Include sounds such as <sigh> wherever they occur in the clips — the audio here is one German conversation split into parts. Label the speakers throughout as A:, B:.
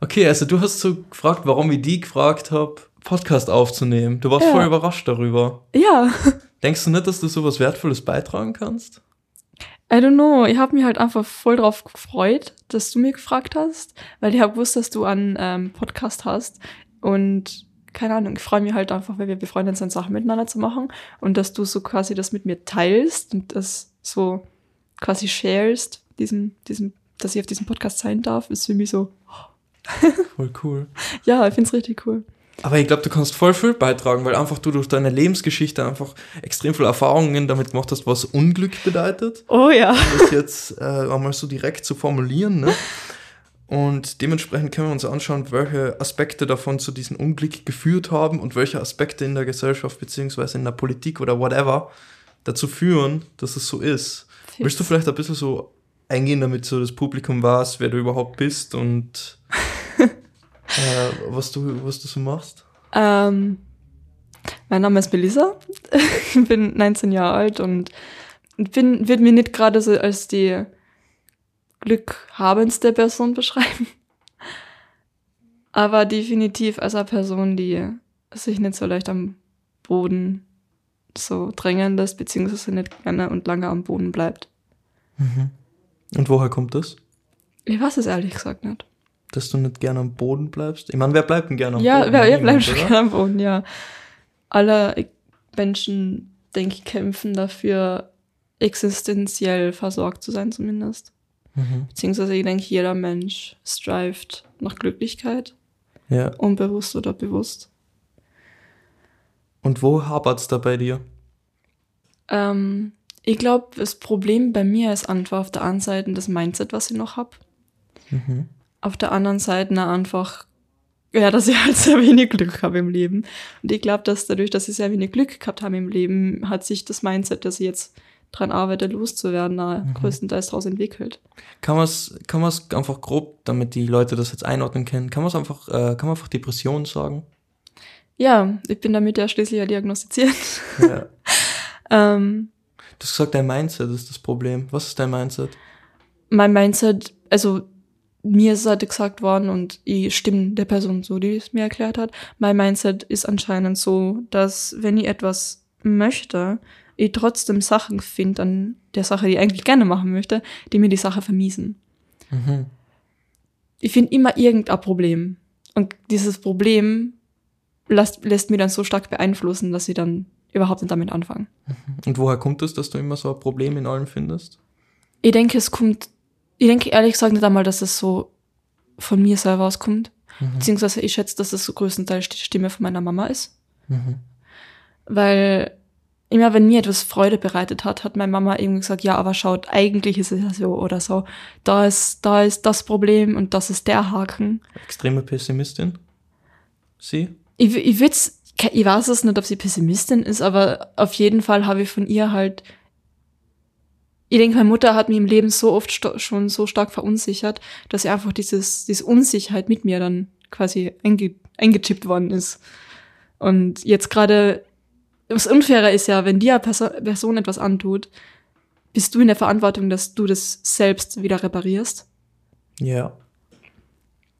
A: Okay, also du hast so gefragt, warum ich die gefragt habe, Podcast aufzunehmen. Du warst
B: Ja.
A: voll überrascht darüber.
B: Ja,
A: Denkst du nicht, dass du sowas Wertvolles beitragen kannst?
B: I don't know. Ich habe mich halt einfach voll drauf gefreut, dass du mir gefragt hast, weil ich habe gewusst, dass du einen ähm, Podcast hast und keine Ahnung, ich freue mich halt einfach, weil wir befreundet sind, Sachen miteinander zu machen und dass du so quasi das mit mir teilst und das so quasi sharest, diesen, diesen, dass ich auf diesem Podcast sein darf, ist für mich so, <laughs>
A: Voll cool.
B: ja, ich find's richtig cool.
A: Aber ich glaube, du kannst voll viel beitragen, weil einfach du durch deine Lebensgeschichte einfach extrem viele Erfahrungen damit gemacht hast, was Unglück bedeutet.
B: Oh ja.
A: Um das jetzt äh, einmal so direkt zu formulieren. Ne? Und dementsprechend können wir uns anschauen, welche Aspekte davon zu diesem Unglück geführt haben und welche Aspekte in der Gesellschaft beziehungsweise in der Politik oder whatever dazu führen, dass es so ist. Willst du vielleicht ein bisschen so eingehen, damit so das Publikum weiß, wer du überhaupt bist und äh, was, du, was du so machst?
B: Ähm, mein Name ist Melissa. ich <laughs> bin 19 Jahre alt und bin, wird mir nicht gerade so als die glückhabendste Person beschreiben. Aber definitiv als eine Person, die sich nicht so leicht am Boden so drängen lässt, beziehungsweise nicht gerne und lange am Boden bleibt.
A: Und woher kommt das?
B: Ich weiß es ehrlich gesagt nicht.
A: Dass du nicht gerne am Boden bleibst? Ich meine, wer bleibt denn gerne am
B: ja,
A: Boden?
B: wer, wer bleibt schon gerne am Boden, ja. Alle Menschen, denke ich, kämpfen dafür, existenziell versorgt zu sein, zumindest.
A: Mhm.
B: Beziehungsweise, ich denke, jeder Mensch streift nach Glücklichkeit,
A: Ja.
B: unbewusst oder bewusst.
A: Und wo hapert's da bei dir?
B: Ähm, ich glaube, das Problem bei mir ist einfach auf der einen Seite das Mindset, was ich noch habe.
A: Mhm.
B: Auf der anderen Seite na, einfach, ja, dass ich halt <laughs> sehr wenig Glück habe im Leben. Und ich glaube, dass dadurch, dass ich sehr wenig Glück gehabt habe im Leben, hat sich das Mindset, dass ich jetzt dran arbeite, loszuwerden, na, größtenteils daraus entwickelt.
A: Kann man's, kann man's einfach grob, damit die Leute das jetzt einordnen können, kann man's einfach, äh, kann man einfach Depression sagen?
B: Ja, ich bin damit ja schließlich ja diagnostiziert.
A: Ja. <laughs>
B: ähm,
A: Du hast gesagt, dein Mindset ist das Problem. Was ist dein Mindset?
B: mein Mindset, also mir ist halt gesagt worden und ich stimme der Person so, die es mir erklärt hat. Mein Mindset ist anscheinend so, dass wenn ich etwas möchte, ich trotzdem Sachen finde an der Sache, die ich eigentlich gerne machen möchte, die mir die Sache vermiesen.
A: Mhm.
B: Ich finde immer irgendein Problem. Und dieses Problem lässt, lässt mir dann so stark beeinflussen, dass ich dann überhaupt nicht damit anfange.
A: Und woher kommt es, dass du immer so ein Problem in allem findest?
B: Ich denke, es kommt, ich denke ehrlich gesagt nicht einmal, dass es so von mir selber auskommt. Beziehungsweise ich schätze, dass es so größtenteils die Stimme von meiner Mama ist.
A: Mhm.
B: Weil immer wenn mir etwas Freude bereitet hat, hat meine Mama irgendwie gesagt, ja, aber schaut, eigentlich ist es ja so oder so. Da ist, da ist das Problem und das ist der Haken.
A: Extreme Pessimistin? Sie?
B: Ich, ich würd's, ich weiß es nicht, ob sie Pessimistin ist, aber auf jeden Fall habe ich von ihr halt, ich denke, meine Mutter hat mich im Leben so oft schon so stark verunsichert, dass sie einfach dieses, diese Unsicherheit mit mir dann quasi einge, eingechippt worden ist. Und jetzt gerade, das Unfaire ist ja, wenn dir eine Perso Person etwas antut, bist du in der Verantwortung, dass du das selbst wieder reparierst.
A: Ja.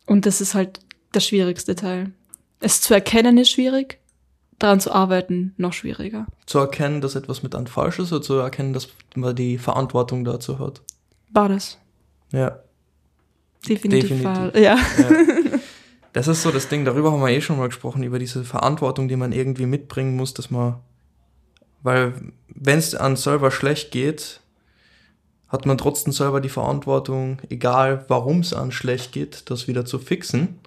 B: Und das ist halt der schwierigste Teil. Es zu erkennen ist schwierig, daran zu arbeiten noch schwieriger.
A: Zu erkennen, dass etwas mit an falsch ist oder zu erkennen, dass man die Verantwortung dazu hat.
B: Beides.
A: Ja.
B: Definitiv.
A: Definitiv.
B: Ja.
A: ja. Das ist so das Ding, darüber haben wir eh schon mal gesprochen, über diese Verantwortung, die man irgendwie mitbringen muss, dass man, weil wenn es an selber schlecht geht, hat man trotzdem selber die Verantwortung, egal warum es an schlecht geht, das wieder zu fixen.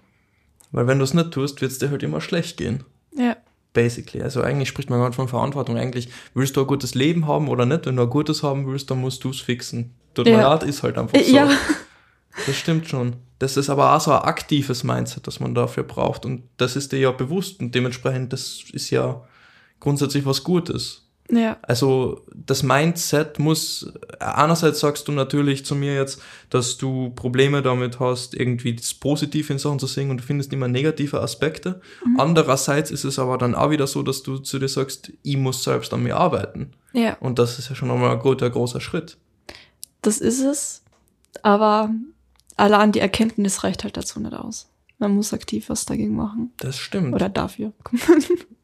A: Weil wenn du es nicht tust, wird es dir halt immer schlecht gehen. Basically. Also eigentlich spricht man gar nicht von Verantwortung. Eigentlich willst du ein gutes Leben haben oder nicht. Wenn du ein gutes haben willst, dann musst du es fixen. Tut mir
B: Ja.
A: leid, ist halt einfach so.
B: Ja.
A: Das stimmt schon. Das ist aber auch so ein aktives Mindset, das man dafür braucht. Und das ist dir ja bewusst. Und dementsprechend, das ist ja grundsätzlich was Gutes.
B: Ja.
A: Also das Mindset muss, einerseits sagst du natürlich zu mir jetzt, dass du Probleme damit hast, irgendwie das Positive in Sachen zu sehen und du findest immer negative Aspekte. Andererseits ist es aber dann auch wieder so, dass du zu dir sagst, ich muss selbst an mir arbeiten.
B: Ja.
A: Und das ist ja schon einmal ein guter, großer Schritt.
B: Das ist es. Aber allein die Erkenntnis reicht halt dazu nicht aus. Man muss aktiv was dagegen machen.
A: Das stimmt.
B: Oder dafür.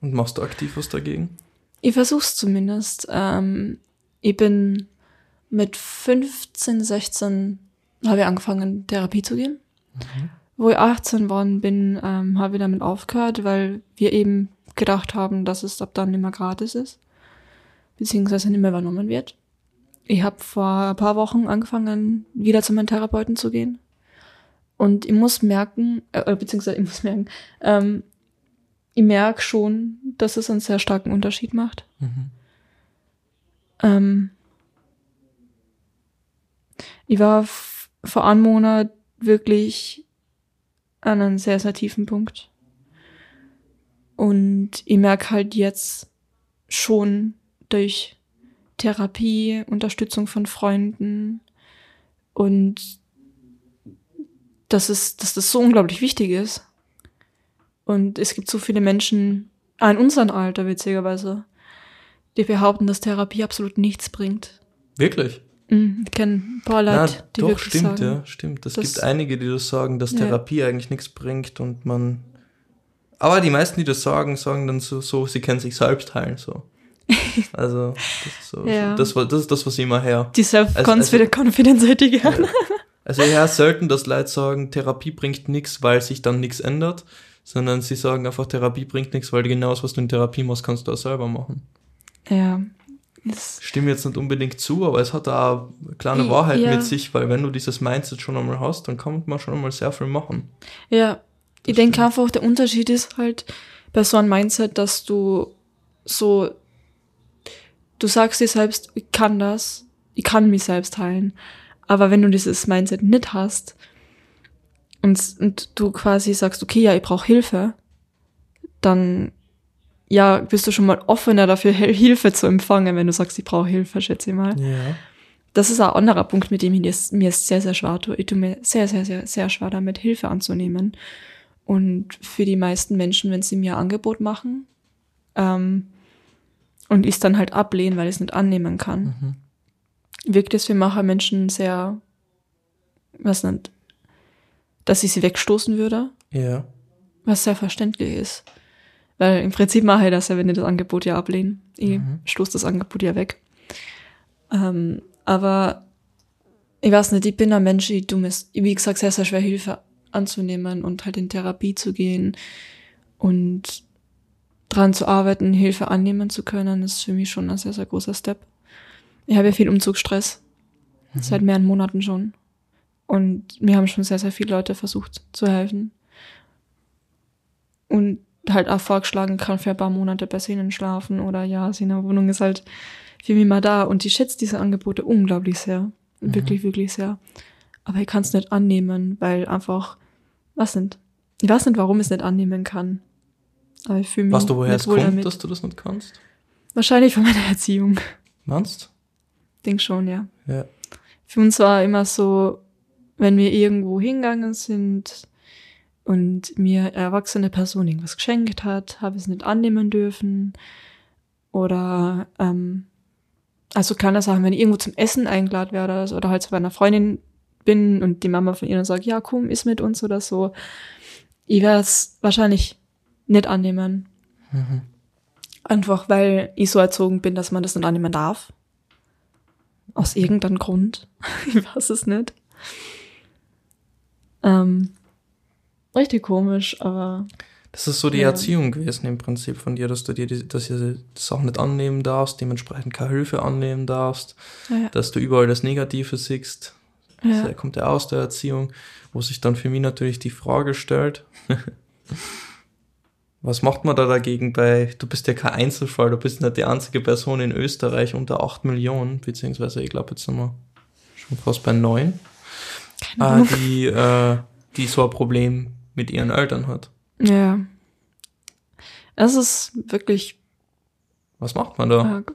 A: Und machst du aktiv was dagegen?
B: Ich versuch's zumindest. Ähm, ich bin mit 15, 16 habe ich angefangen, Therapie zu gehen. Wo ich 18 geworden bin, ähm, habe ich damit aufgehört, weil wir eben gedacht haben, dass es ab dann nicht mehr gratis ist. Beziehungsweise nicht mehr übernommen wird. Ich habe vor ein paar Wochen angefangen, wieder zu meinem Therapeuten zu gehen. Und ich muss merken, äh, beziehungsweise ich muss merken, ähm, ich merke schon, dass es einen sehr starken Unterschied macht.
A: Mhm.
B: Ähm, ich war vor einem Monat wirklich an einem sehr, sehr tiefen Punkt. Und ich merke halt jetzt schon durch Therapie, Unterstützung von Freunden und dass, es, dass das so unglaublich wichtig ist. Und es gibt so viele Menschen, auch in unserem Alter witzigerweise, die behaupten, dass Therapie absolut nichts bringt.
A: Wirklich?
B: Mhm, Ich kenne ein paar
A: Na,
B: Leute, die
A: doch,
B: wirklich
A: stimmt,
B: sagen,
A: ja, stimmt. Es gibt einige, die das sagen, dass
B: Ja.
A: Therapie eigentlich nichts bringt und man. Aber die meisten, die das sagen, sagen dann so, so sie können sich selbst heilen, so. <laughs> Also, das ist so,
B: Ja.
A: das, war- das ist das, was ich immer her.
B: Die Self-Confidence hätte ich gerne.
A: Also höre selten, dass Leute sagen, Therapie bringt nichts, weil sich dann nichts ändert, sondern sie sagen einfach, Therapie bringt nichts, weil genau das, was du in Therapie machst, kannst du auch selber machen.
B: Ja. Das,
A: Stimme jetzt nicht unbedingt zu, aber es hat da eine kleine Wahrheit
B: ja.
A: mit sich, weil wenn du dieses Mindset schon einmal hast, dann kann man schon einmal sehr viel machen.
B: ja. Ich
A: Das
B: denke
A: stimmt.
B: einfach, der Unterschied ist halt bei so einem Mindset, dass du so, du sagst dir selbst, ich kann das, ich kann mich selbst heilen. Aber wenn du dieses Mindset nicht hast und, und du quasi sagst, okay, ja, ich brauche Hilfe, dann ja, bist du schon mal offener dafür, Hilfe zu empfangen, wenn du sagst, ich brauche Hilfe, schätze ich mal.
A: Ja.
B: Das ist ein anderer Punkt, mit dem ich es, mir es sehr, sehr schwer tue. Ich tue mir sehr, sehr, sehr, sehr schwer damit, Hilfe anzunehmen. Und für die meisten Menschen, wenn sie mir ein Angebot machen ähm, und ich es dann halt ablehne, weil ich es nicht annehmen kann,
A: Mhm.
B: wirkt es für manche Menschen sehr, was nicht, dass ich sie wegstoßen würde,
A: Ja.
B: was sehr verständlich ist. Weil im Prinzip mache ich das ja, wenn ich das Angebot ja ablehne. Ich
A: Mhm.
B: stoße das Angebot ja weg. Ähm, aber ich weiß nicht, ich bin ein Mensch, ich tu mir, wie gesagt, sehr, sehr schwer Hilfe anzunehmen und halt in Therapie zu gehen und dran zu arbeiten, Hilfe annehmen zu können, ist für mich schon ein sehr, sehr großer Step. Ich habe ja viel Umzugsstress. Seit mehreren Monaten schon. Und mir haben schon sehr, sehr viele Leute versucht zu helfen. Und halt auch vorgeschlagen, kann für ein paar Monate bei ihnen schlafen oder ja, sie in der Wohnung ist halt für mich mal da. Und ich schätze diese Angebote unglaublich sehr. Wirklich, wirklich sehr. Aber ich kann es nicht annehmen, weil einfach, was sind? Ich weiß nicht, warum ich es nicht annehmen kann. Aber ich fühle mich
A: Weißt du, woher
B: nicht
A: es kommt,
B: damit.
A: dass du das nicht kannst?
B: Wahrscheinlich von meiner Erziehung.
A: Meinst
B: Denk schon, ja.
A: Ja.
B: Für uns war immer so, wenn wir irgendwo hingegangen sind und mir eine erwachsene Person irgendwas geschenkt hat, habe ich es nicht annehmen dürfen. Oder ähm, also kleine Sachen, wenn ich irgendwo zum Essen eingeladen werde oder halt zu einer Freundin bin und die Mama von ihr dann sagt, ja, komm, iss mit uns oder so, ich werde es wahrscheinlich nicht annehmen.
A: Mhm.
B: Einfach weil ich so erzogen bin, dass man das nicht annehmen darf. Aus irgendeinem Grund. <laughs> ich weiß es nicht. Ähm, richtig komisch, aber
A: Das ist so die
B: Ja.
A: Erziehung gewesen im Prinzip von dir, dass du dir die, dass du das auch nicht annehmen darfst, dementsprechend keine Hilfe annehmen darfst,
B: ja.
A: dass du überall das Negative siehst.
B: ja.
A: Das kommt ja aus der Erziehung, wo sich dann für mich natürlich die Frage stellt, <laughs> was macht man da dagegen bei, du bist ja kein Einzelfall, du bist nicht die einzige Person in Österreich unter 8 Millionen, beziehungsweise ich glaube jetzt sind wir schon fast bei 9,
B: Keine
A: äh, die, äh, die so ein Problem mit ihren Eltern hat.
B: Ja. Es ist wirklich
A: Was macht man da?
B: arg.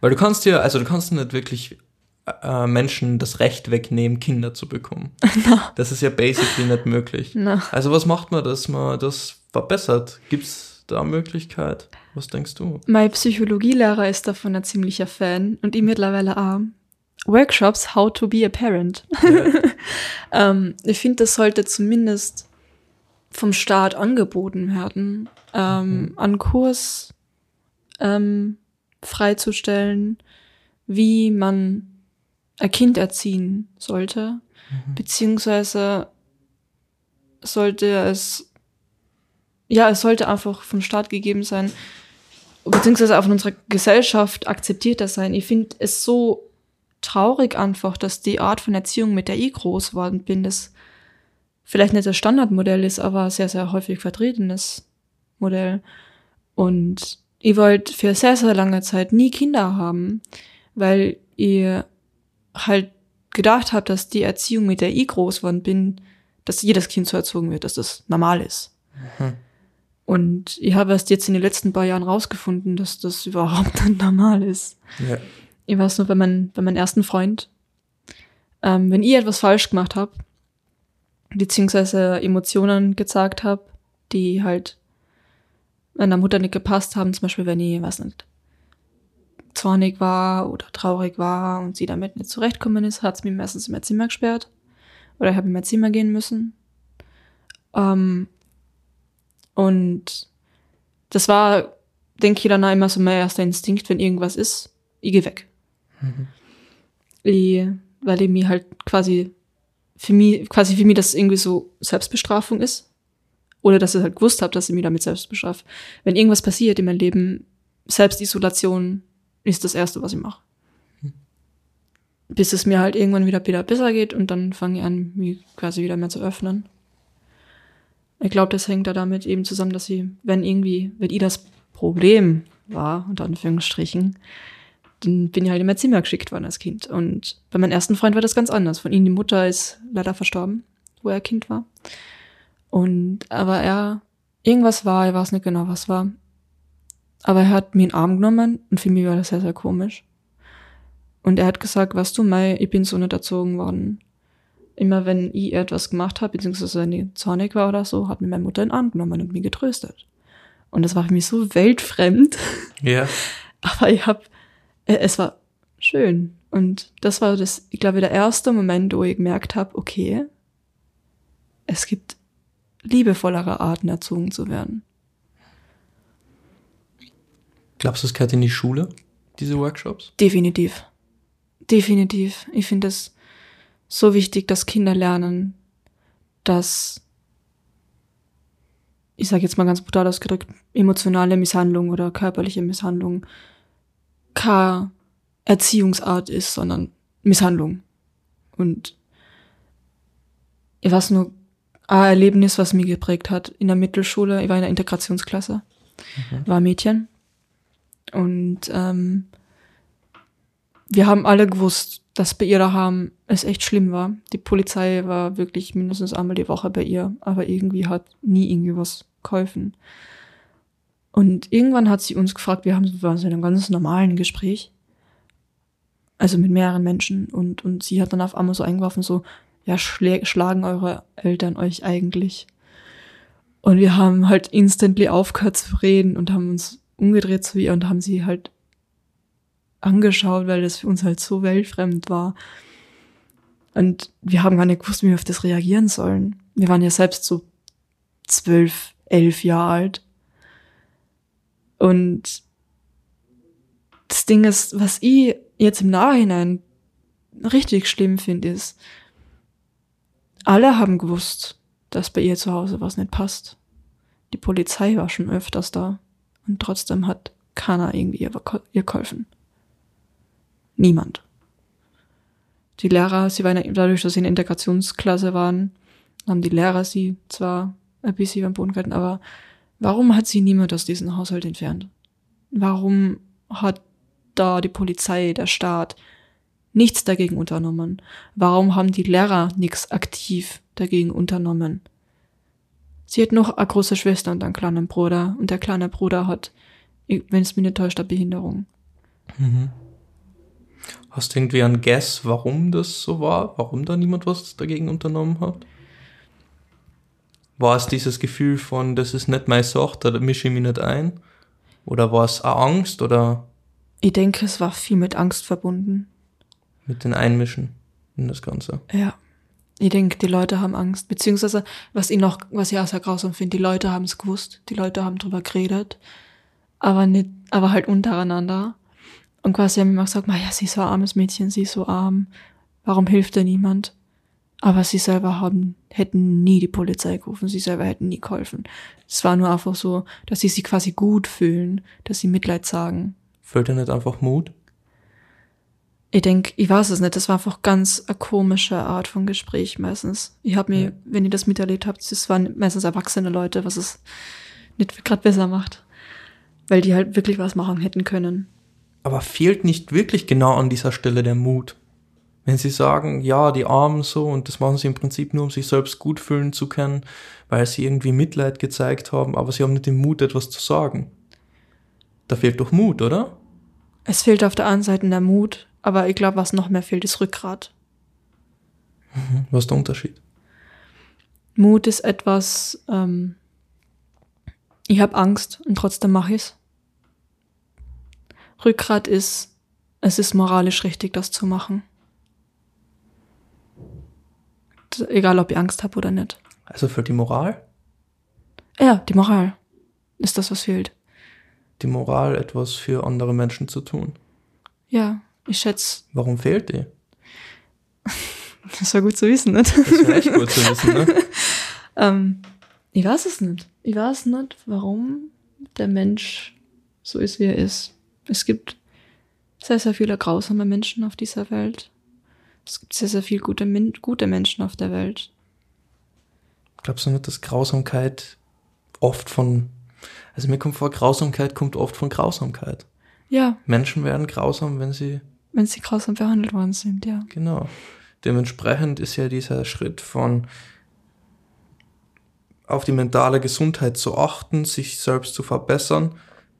A: Weil du kannst ja, also du kannst nicht wirklich äh, Menschen das Recht wegnehmen, Kinder zu bekommen. <laughs> Das ist ja basically nicht möglich.
B: Na,
A: Also was macht man, dass man das verbessert? Gibt's da Möglichkeit? Was denkst du?
B: mein Psychologielehrer ist davon ein ziemlicher Fan und ich mittlerweile auch. Workshops How to be a Parent.
A: Ja, <laughs>
B: Ähm, ich finde, das sollte zumindest vom Staat angeboten werden, ähm, mhm. an Kurs ähm, freizustellen, wie man ein Kind erziehen sollte, mhm. beziehungsweise sollte es, ja, es sollte einfach vom Staat gegeben sein, beziehungsweise auch von unserer Gesellschaft akzeptiert das sein. Ich finde es so traurig einfach, dass die Art von Erziehung, mit der ich groß geworden bin, das vielleicht nicht das Standardmodell ist, aber sehr, sehr häufig vertretenes Modell. Und ich wollte für sehr, sehr lange Zeit nie Kinder haben, weil ihr halt gedacht habt, dass die Erziehung, mit der ich groß geworden bin, dass jedes Kind so erzogen wird, dass das normal ist. Mhm. Und ich habe erst jetzt in den letzten paar Jahren rausgefunden, dass das überhaupt <laughs> nicht normal ist. Ja. Ich weiß nur, bei, mein, bei meinem ersten Freund, ähm, wenn ich etwas falsch gemacht habe, beziehungsweise Emotionen gezeigt habe, die halt meiner Mutter nicht gepasst haben, zum Beispiel wenn ich, weiß nicht, zornig war oder traurig war und sie damit nicht zurechtkommen ist, hat sie mir meistens in mein Zimmer gesperrt oder ich habe in mein Zimmer gehen müssen. Ähm, und das war, denke ich, dann immer so mein erster Instinkt, wenn irgendwas ist, ich gehe weg. Mhm. Ich, weil ich mir halt quasi für mich, quasi für mich das irgendwie so Selbstbestrafung ist. Oder dass ich halt gewusst habe, dass ich mich damit selbst bestrafe. Wenn irgendwas passiert in meinem Leben, Selbstisolation ist das Erste, was ich mache. Hm. Bis es mir halt irgendwann wieder, wieder besser geht und dann fange ich an, mich quasi wieder mehr zu öffnen. Ich glaube, das hängt da damit eben zusammen, dass sie, wenn irgendwie, wenn ihr das Problem war, unter Anführungsstrichen, dann bin ich halt in mein Zimmer geschickt worden als Kind. Und bei meinem ersten Freund war das ganz anders. Von ihm, die Mutter ist leider verstorben, wo er Kind war. Und, aber er, irgendwas war, ich weiß nicht genau, was war. Aber er hat mir in den Arm genommen und für mich war das sehr, sehr komisch. Und er hat gesagt, weißt du, Mai, ich bin so nicht erzogen worden. Immer wenn ich etwas gemacht habe, beziehungsweise wenn ich zornig war oder so, hat mir meine Mutter in den Arm genommen und mich getröstet. Und das war für mich so weltfremd. Ja. <laughs> Aber ich habe es war schön. Und das war das, ich glaube, der erste Moment, wo ich gemerkt habe, okay, es gibt liebevollere Arten, erzogen zu werden.
A: Glaubst du, es gehört in die Schule, diese Workshops?
B: Definitiv. Definitiv. Ich finde es so wichtig, dass Kinder lernen, dass, ich sage jetzt mal ganz brutal ausgedrückt, emotionale Misshandlung oder körperliche Misshandlung keine Erziehungsart ist, sondern Misshandlung. Und ich weiß nur, ein Erlebnis, was mich geprägt hat. In der Mittelschule, ich war in der Integrationsklasse, mhm. war Mädchen. Und ähm, wir haben alle gewusst, dass bei ihr daheim es echt schlimm war. Die Polizei war wirklich mindestens einmal die Woche bei ihr, aber irgendwie hat nie irgendwie was geholfen. Und irgendwann hat sie uns gefragt, wir haben so in einem ganz normalen Gespräch, also mit mehreren Menschen, und, und sie hat dann auf einmal so eingeworfen, so, ja, schlagen eure Eltern euch eigentlich? Und wir haben halt instantly aufgehört zu reden und haben uns umgedreht zu ihr und haben sie halt angeschaut, weil das für uns halt so weltfremd war. Und wir haben gar nicht gewusst, wie wir auf das reagieren sollen. Wir waren ja selbst so zwölf, elf Jahre alt. Und das Ding ist, was ich jetzt im Nachhinein richtig schlimm finde, ist, alle haben gewusst, dass bei ihr zu Hause was nicht passt. Die Polizei war schon öfters da und trotzdem hat keiner irgendwie ihr, ihr geholfen. Niemand. Die Lehrer, sie waren dadurch, dass sie in Integrationsklasse waren, haben die Lehrer sie zwar ein bisschen beim Boden gehalten, aber Warum hat sie niemand aus diesem Haushalt entfernt? Warum hat da die Polizei, der Staat nichts dagegen unternommen? Warum haben die Lehrer nichts aktiv dagegen unternommen? Sie hat noch eine große Schwester und einen kleinen Bruder und der kleine Bruder hat, wenn es mir nicht täuscht, eine Behinderung. Mhm.
A: Hast du irgendwie einen Guess, warum das so war? Warum da niemand was dagegen unternommen hat? War es dieses Gefühl von, das ist nicht meine Sache, da mische ich mich nicht ein? Oder war es auch Angst oder?
B: Ich denke, es war viel mit Angst verbunden.
A: Mit den Einmischen in das Ganze.
B: Ja. Ich denke, die Leute haben Angst. Beziehungsweise, was ich noch, was ich auch sehr grausam finde, die Leute haben es gewusst, die Leute haben drüber geredet, aber nicht, aber halt untereinander. Und quasi haben immer gesagt, ja, sie ist so ein armes Mädchen, sie ist so arm, warum hilft ihr niemand? Aber sie selber haben, hätten nie die Polizei gerufen, sie selber hätten nie geholfen. Es war nur einfach so, dass sie sich quasi gut fühlen, dass sie Mitleid sagen.
A: Fällt dir nicht einfach Mut?
B: Ich denke, ich weiß es nicht, das war einfach ganz eine komische Art von Gespräch meistens. Ich habe mir, ja. wenn ihr das miterlebt habt, das waren meistens erwachsene Leute, was es nicht gerade besser macht. Weil die halt wirklich was machen hätten können.
A: Aber fehlt nicht wirklich genau an dieser Stelle der Mut? Wenn sie sagen, ja, die Armen so, und das machen sie im Prinzip nur, um sich selbst gut fühlen zu können, weil sie irgendwie Mitleid gezeigt haben, aber sie haben nicht den Mut, etwas zu sagen. Da fehlt doch Mut, oder?
B: Es fehlt auf der einen Seite der Mut, aber ich glaube, was noch mehr fehlt, ist Rückgrat.
A: Mhm. Was ist der Unterschied?
B: Mut ist etwas, ähm, ich habe Angst und trotzdem mache ich's. Rückgrat ist, es ist moralisch richtig, das zu machen. Egal, ob ich Angst habe oder nicht.
A: Also für die Moral?
B: Ja, die Moral ist das, was fehlt.
A: Die Moral, etwas für andere Menschen zu tun.
B: Ja, ich schätze.
A: Warum fehlt die? <laughs>
B: Das war gut zu wissen, nicht?
A: Das wäre echt gut zu wissen, ne? <laughs>
B: ähm, ich weiß es nicht. Ich weiß nicht, warum der Mensch so ist, wie er ist. Es gibt sehr, sehr viele grausame Menschen auf dieser Welt. Es gibt sehr, sehr viele gute, gute Menschen auf der Welt.
A: Glaubst du nicht, dass Grausamkeit oft von, also mir kommt vor, Grausamkeit kommt oft von Grausamkeit.
B: Ja.
A: Menschen werden grausam, wenn sie
B: wenn sie grausam behandelt worden sind, ja.
A: Genau. Dementsprechend ist ja dieser Schritt von auf die mentale Gesundheit zu achten, sich selbst zu verbessern,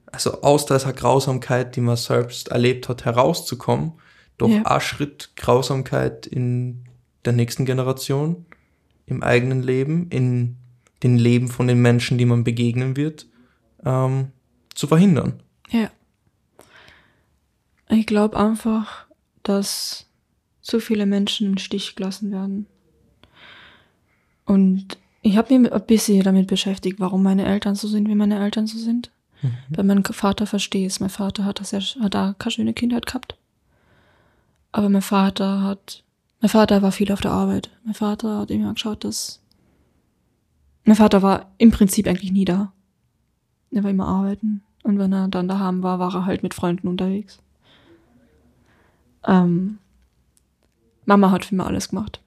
A: also aus dieser Grausamkeit, die man selbst erlebt hat, herauszukommen, doch ja. ein Schritt Grausamkeit in der nächsten Generation, im eigenen Leben, in den Leben von den Menschen, die man begegnen wird, ähm, zu verhindern.
B: Ja. Ich glaube einfach, dass zu viele Menschen im Stich gelassen werden. Und ich habe mich ein bisschen damit beschäftigt, warum meine Eltern so sind, wie meine Eltern so sind. Mhm. Bei meinem Vater verstehe ich es. Mein Vater hat, das ja, hat da keine schöne Kindheit gehabt. Aber mein Vater hat, mein Vater war viel auf der Arbeit. Mein Vater hat immer geschaut, dass, mein Vater war im Prinzip eigentlich nie da. Er war immer arbeiten. Und wenn er dann daheim war, war er halt mit Freunden unterwegs. Ähm, Mama hat für mich alles gemacht.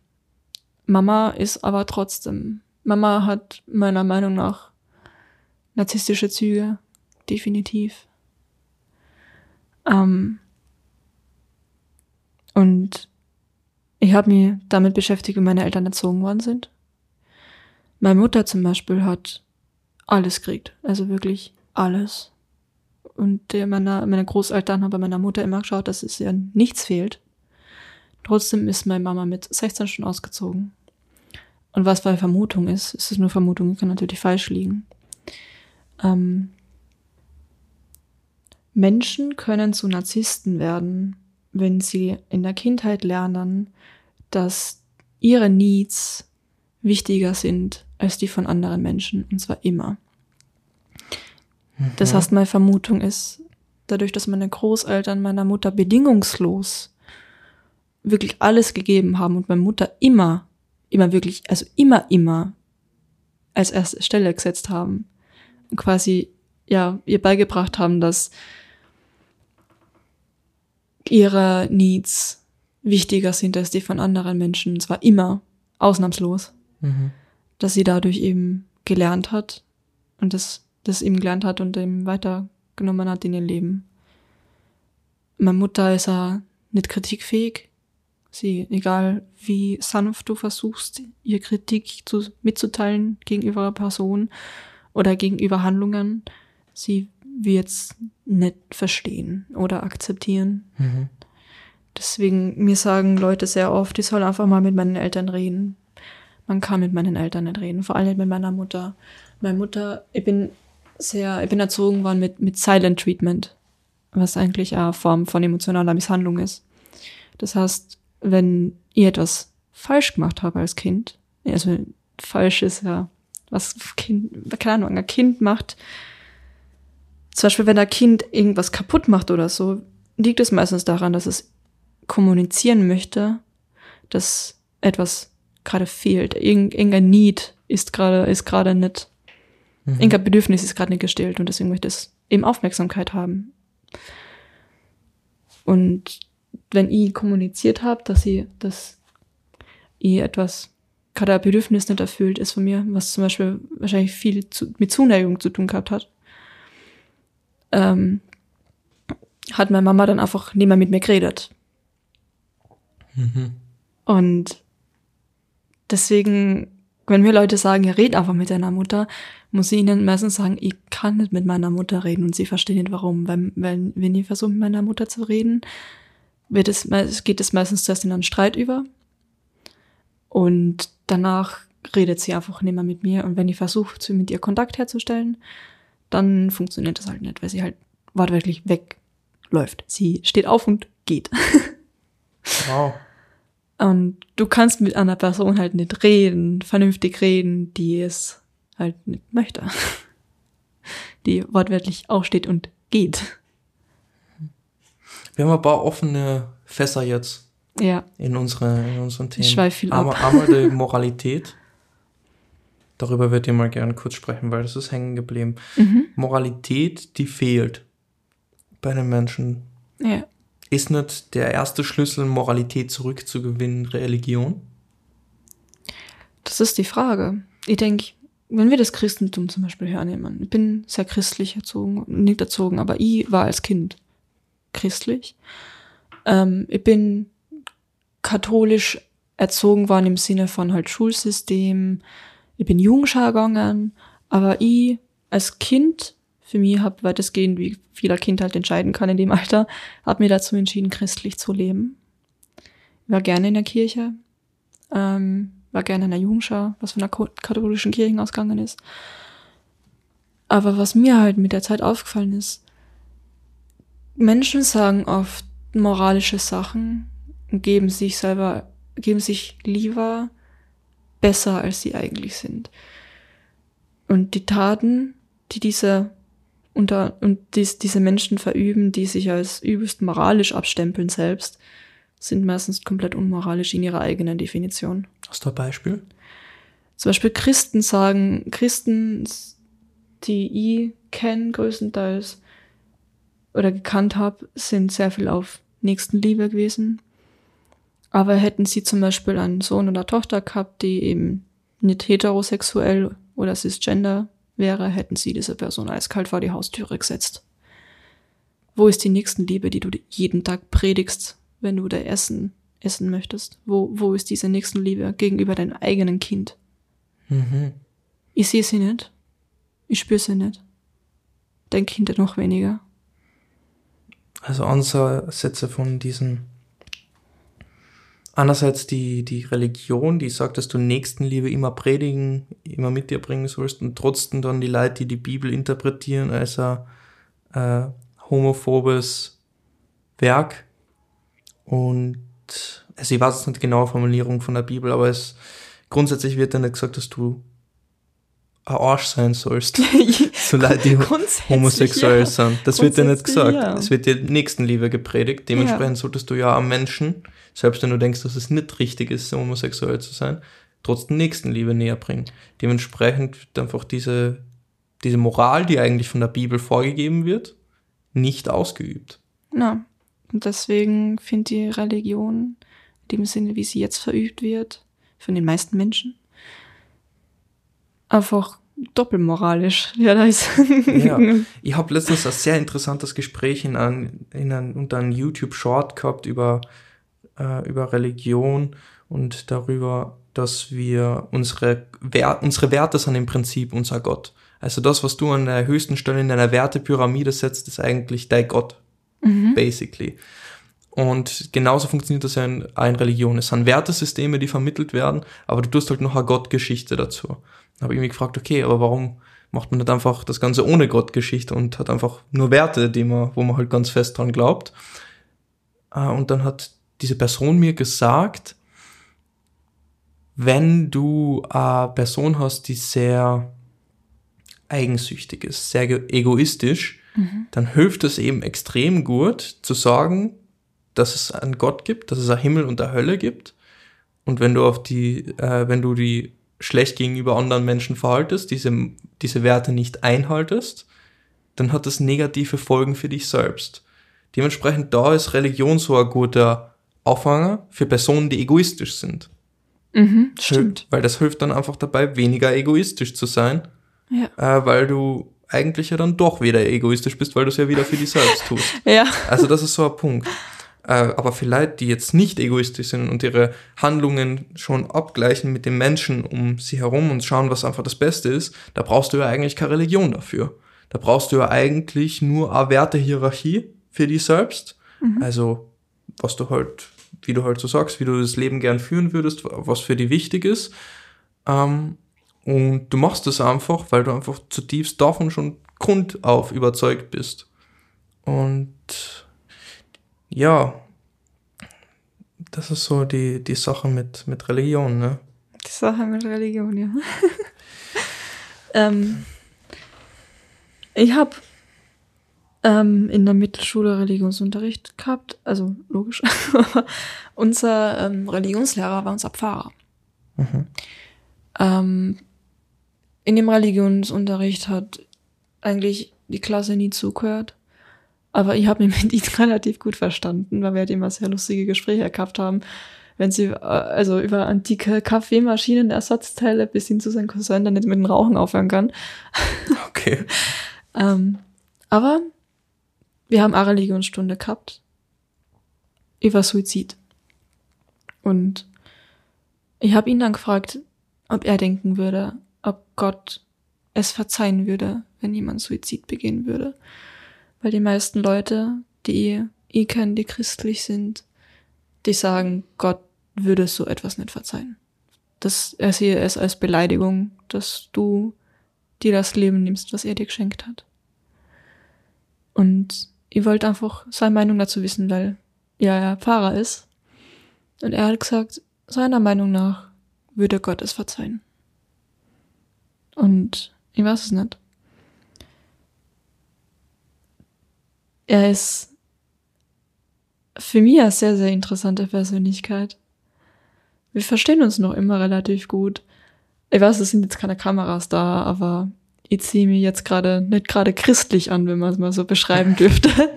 B: Mama ist aber trotzdem, Mama hat meiner Meinung nach narzisstische Züge, definitiv. Ähm, und ich habe mich damit beschäftigt, wie meine Eltern erzogen worden sind. Meine Mutter zum Beispiel hat alles gekriegt, also wirklich alles. Und der meiner, meine Großeltern haben bei meiner Mutter immer geschaut, dass es ihr nichts fehlt. Trotzdem ist meine Mama mit 16 schon ausgezogen. Und was bei Vermutung ist, ist es nur Vermutung, kann natürlich falsch liegen. Ähm, Menschen können zu Narzissten werden, wenn sie in der Kindheit lernen, dass ihre Needs wichtiger sind als die von anderen Menschen, und zwar immer. Das heißt, meine Vermutung ist, dadurch, dass meine Großeltern meiner Mutter bedingungslos wirklich alles gegeben haben und meine Mutter immer, immer wirklich, also immer, immer als erste Stelle gesetzt haben und quasi, ja, ihr beigebracht haben, dass ihre Needs wichtiger sind als die von anderen Menschen, und zwar immer, ausnahmslos, mhm. dass sie dadurch eben gelernt hat und das das ihm gelernt hat und ihm weitergenommen hat in ihr Leben. Meine Mutter ist ja nicht kritikfähig. Sie, egal wie sanft du versuchst, ihr Kritik zu, mitzuteilen gegenüber einer Person oder gegenüber Handlungen, sie wird nicht verstehen oder akzeptieren. Mhm. Deswegen, mir sagen Leute sehr oft, ich soll einfach mal mit meinen Eltern reden. Man kann mit meinen Eltern nicht reden, vor allem nicht mit meiner Mutter. Meine Mutter, ich bin sehr, ich bin erzogen worden mit, mit Silent Treatment, was eigentlich eine Form von emotionaler Misshandlung ist. Das heißt, wenn ich etwas falsch gemacht habe als Kind. Also falsch ist ja, was Kind, keine Ahnung, ein Kind macht. Zum Beispiel, wenn ein Kind irgendwas kaputt macht oder so, liegt es meistens daran, dass es kommunizieren möchte, dass etwas gerade fehlt. Irgend, irgendein Need ist gerade, ist gerade nicht, mhm. irgendein Bedürfnis ist gerade nicht gestillt und deswegen möchte es eben Aufmerksamkeit haben. Und wenn ich kommuniziert habe, dass ich, dass ich etwas gerade ein Bedürfnis nicht erfüllt ist von mir, was zum Beispiel wahrscheinlich viel zu, mit Zuneigung zu tun gehabt hat, ähm, hat meine Mama dann einfach nicht mehr mit mir geredet. Mhm. Und deswegen, wenn mir Leute sagen, ja, red einfach mit deiner Mutter, muss ich ihnen meistens sagen, ich kann nicht mit meiner Mutter reden und sie verstehen nicht warum. Weil, weil wenn ich versuche, mit meiner Mutter zu reden, wird es, geht es meistens zuerst in einen Streit über. Und danach redet sie einfach nicht mehr mit mir. Und wenn ich versuche, mit ihr Kontakt herzustellen, dann funktioniert das halt nicht, weil sie halt wortwörtlich wegläuft. Sie steht auf und geht. <laughs> Wow. Und du kannst mit einer Person halt nicht reden, vernünftig reden, die es halt nicht möchte. <laughs> Die wortwörtlich aufsteht und geht.
A: Wir haben ein paar offene Fässer jetzt.
B: Ja.
A: In, unsere, in unseren Themen.
B: Ich schweife viel
A: ab. Einmal die <laughs> Moralität. Darüber wird ihr mal gerne kurz sprechen, weil das ist hängen geblieben. Mhm. Moralität, die fehlt bei den Menschen.
B: Ja.
A: Ist nicht der erste Schlüssel, Moralität zurückzugewinnen, Religion?
B: Das ist die Frage. Ich denke, wenn wir das Christentum zum Beispiel hernehmen, ich bin sehr christlich erzogen, nicht erzogen, aber ich war als Kind christlich. Ähm, ich bin katholisch erzogen worden im Sinne von halt Schulsystem. Ich bin Jungschar gegangen, aber ich als Kind, für mich habe weitestgehend, wie vieler Kind halt entscheiden kann in dem Alter, habe mir dazu entschieden, christlich zu leben. Ich war gerne in der Kirche, ähm, war gerne in der Jugendschar, was von der katholischen Kirche ausgegangen ist. Aber was mir halt mit der Zeit aufgefallen ist, Menschen sagen oft moralische Sachen und geben sich selber, geben sich lieber besser, als sie eigentlich sind. Und die Taten, die diese unter, und dies, diese Menschen verüben, die sich als übelst moralisch abstempeln selbst, sind meistens komplett unmoralisch in ihrer eigenen Definition.
A: Hast du ein Beispiel?
B: Zum Beispiel Christen sagen, Christen, die ich kenne größtenteils, oder gekannt habe, sind sehr viel auf Nächstenliebe gewesen. Aber hätten sie zum Beispiel einen Sohn oder Tochter gehabt, die eben nicht heterosexuell oder cisgender wäre, hätten sie diese Person eiskalt vor die Haustüre gesetzt. Wo ist die Nächstenliebe, die du jeden Tag predigst, wenn du da essen, essen möchtest? Wo, wo ist diese Nächstenliebe gegenüber deinem eigenen Kind? Mhm. Ich sehe sie nicht. Ich spüre sie nicht. Dein Kind noch weniger.
A: Also Ansätze von diesen einerseits die, die Religion, die sagt, dass du Nächstenliebe immer predigen, immer mit dir bringen sollst und trotzdem dann die Leute, die die Bibel interpretieren als ein äh, homophobes Werk. Und also ich weiß jetzt nicht genaue Formulierung von der Bibel, aber es grundsätzlich wird dann nicht gesagt, dass du ein Arsch sein sollst, <laughs> so Leute, die homosexuell ja. sind. Das wird dir nicht gesagt. Ja. Es wird dir Nächstenliebe gepredigt. Dementsprechend ja. solltest du ja am Menschen, selbst wenn du denkst, dass es nicht richtig ist, homosexuell zu sein, trotzdem Nächstenliebe näher bringen. Dementsprechend wird einfach diese, diese Moral, die eigentlich von der Bibel vorgegeben wird, nicht ausgeübt.
B: Na, und deswegen finde die Religion, in dem Sinne, wie sie jetzt verübt wird, von den meisten Menschen, einfach doppelmoralisch. Ja, da ist.
A: ja. <laughs> Ich habe letztens ein sehr interessantes Gespräch in ein, in ein, unter einem YouTube-Short gehabt über, äh, über Religion und darüber, dass wir unsere, Wert, unsere Werte sind im Prinzip unser Gott. Also das, was du an der höchsten Stelle in deiner Wertepyramide setzt, ist eigentlich dein Gott. Mhm. Basically. Und genauso funktioniert das ja in, in Religion. Es sind Wertesysteme, die vermittelt werden, aber du tust halt noch eine Gottgeschichte dazu habe ich mich gefragt, okay, aber warum macht man nicht einfach das Ganze ohne Gottgeschichte und hat einfach nur Werte, die man, wo man halt ganz fest dran glaubt. Äh, und dann hat diese Person mir gesagt, wenn du eine Person hast, die sehr eigensüchtig ist, sehr egoistisch, dann hilft es eben extrem gut zu sagen, dass es einen Gott gibt, dass es einen Himmel und eine Hölle gibt. Und wenn du auf die, äh, wenn du die schlecht gegenüber anderen Menschen verhaltest, diese, diese Werte nicht einhaltest, dann hat das negative Folgen für dich selbst. Dementsprechend da ist Religion so ein guter Auffanger für Personen, die egoistisch sind.
B: Mhm, stimmt.
A: Weil das hilft dann einfach dabei, weniger egoistisch zu sein,
B: Ja.
A: äh, weil du eigentlich ja dann doch wieder egoistisch bist, weil du es ja wieder für dich selbst tust. <laughs>
B: Ja.
A: Also das ist so ein Punkt. Äh, aber Leute, die jetzt nicht egoistisch sind und ihre Handlungen schon abgleichen mit den Menschen um sie herum und schauen, was einfach das Beste ist, da brauchst du ja eigentlich keine Religion dafür. Da brauchst du ja eigentlich nur eine Wertehierarchie für dich selbst. Also was du halt, wie du halt so sagst, wie du das Leben gern führen würdest, was für dich wichtig ist. Ähm, und du machst das einfach, weil du einfach zutiefst davon schon grundauf überzeugt bist. Und ja, das ist so die, die Sache mit, mit Religion, ne?
B: Die Sache mit Religion, ja. <laughs> ähm, ich habe ähm, in der Mittelschule Religionsunterricht gehabt, also logisch. <laughs> Unser ähm, Religionslehrer war unser Pfarrer.
A: Mhm.
B: Ähm, in dem Religionsunterricht hat eigentlich die Klasse nie zugehört. Aber ich habe mich mit ihm relativ gut verstanden, weil wir halt immer sehr lustige Gespräche gehabt haben. Wenn sie, äh, also über antike Kaffeemaschinen, Ersatzteile bis hin zu seinem Cousin, der nicht mit dem Rauchen aufhören kann. <laughs>
A: Okay.
B: Ähm, aber wir haben eine Religionsstunde gehabt über Suizid. Und ich habe ihn dann gefragt, ob er denken würde, ob Gott es verzeihen würde, wenn jemand Suizid begehen würde. Weil die meisten Leute, die ich kenne, die christlich sind, die sagen, Gott würde so etwas nicht verzeihen. Das, er sehe es als Beleidigung, dass du dir das Leben nimmst, was er dir geschenkt hat. Und ich wollte einfach seine Meinung dazu wissen, weil ja, er Pfarrer ist. Und er hat gesagt, seiner Meinung nach würde Gott es verzeihen. Und ich weiß es nicht. Er ist für mich eine sehr, sehr interessante Persönlichkeit. Wir verstehen uns noch immer relativ gut. Ich weiß, es sind jetzt keine Kameras da, aber ich ziehe mich jetzt gerade nicht gerade christlich an, wenn man es mal so beschreiben <laughs> dürfte.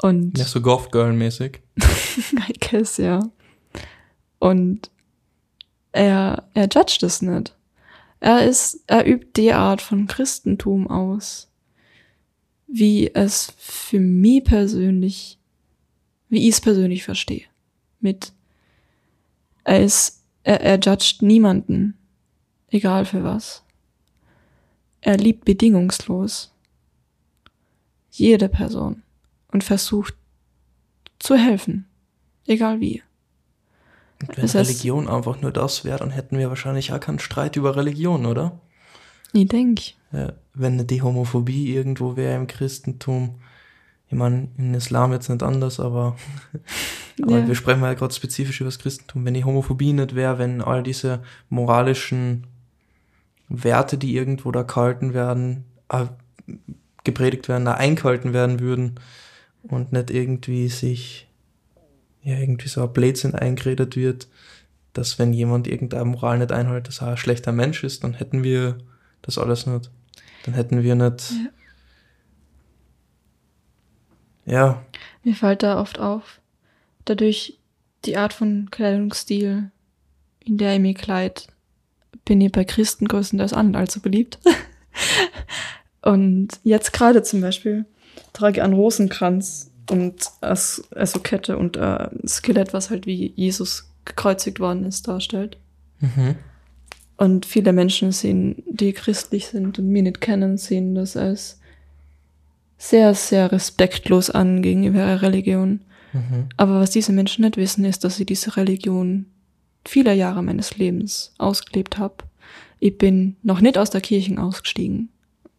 B: Und
A: Ja, so Goth Girl-mäßig. <laughs>
B: I guess, ja. Und er, er judgt es nicht. Er ist, er übt die Art von Christentum aus, wie es für mich persönlich, wie ich es persönlich verstehe. Mit, er ist, er, er judgt niemanden, egal für was. Er liebt bedingungslos jede Person und versucht zu helfen, egal wie.
A: Und wenn
B: Das heißt-
A: Religion einfach nur das wäre, dann hätten wir wahrscheinlich auch keinen Streit über Religion, oder?
B: Ich denke,
A: Ja, wenn die Homophobie irgendwo wäre im Christentum. Ich meine, im Islam jetzt nicht anders, aber, <laughs> aber
B: Ja.
A: wir sprechen ja gerade spezifisch über das Christentum. Wenn die Homophobie nicht wäre, wenn all diese moralischen Werte, die irgendwo da gehalten werden, äh, gepredigt werden, da eingehalten werden würden und nicht irgendwie sich ja irgendwie so ein Blödsinn eingeredet wird, dass wenn jemand irgendeine Moral nicht einhält, dass er ein schlechter Mensch ist, dann hätten wir das alles nicht. Dann hätten wir nicht. Ja,
B: mir fällt da oft auf, dadurch die Art von Kleidungsstil, in der ich mich kleid, bin ich bei Christen größtenteils an allzu beliebt. <laughs> und jetzt gerade zum Beispiel trage ich einen Rosenkranz und als, also Kette und äh, ein Skelett, was halt wie Jesus gekreuzigt worden ist, darstellt.
A: mhm.
B: Und viele Menschen sehen, die christlich sind und mir nicht kennen, sehen das als sehr, sehr respektlos an gegenüber ihrer Religion.
A: Mhm.
B: Aber was diese Menschen nicht wissen, ist, dass ich diese Religion viele Jahre meines Lebens ausgelebt habe. Ich bin noch nicht aus der Kirche ausgestiegen.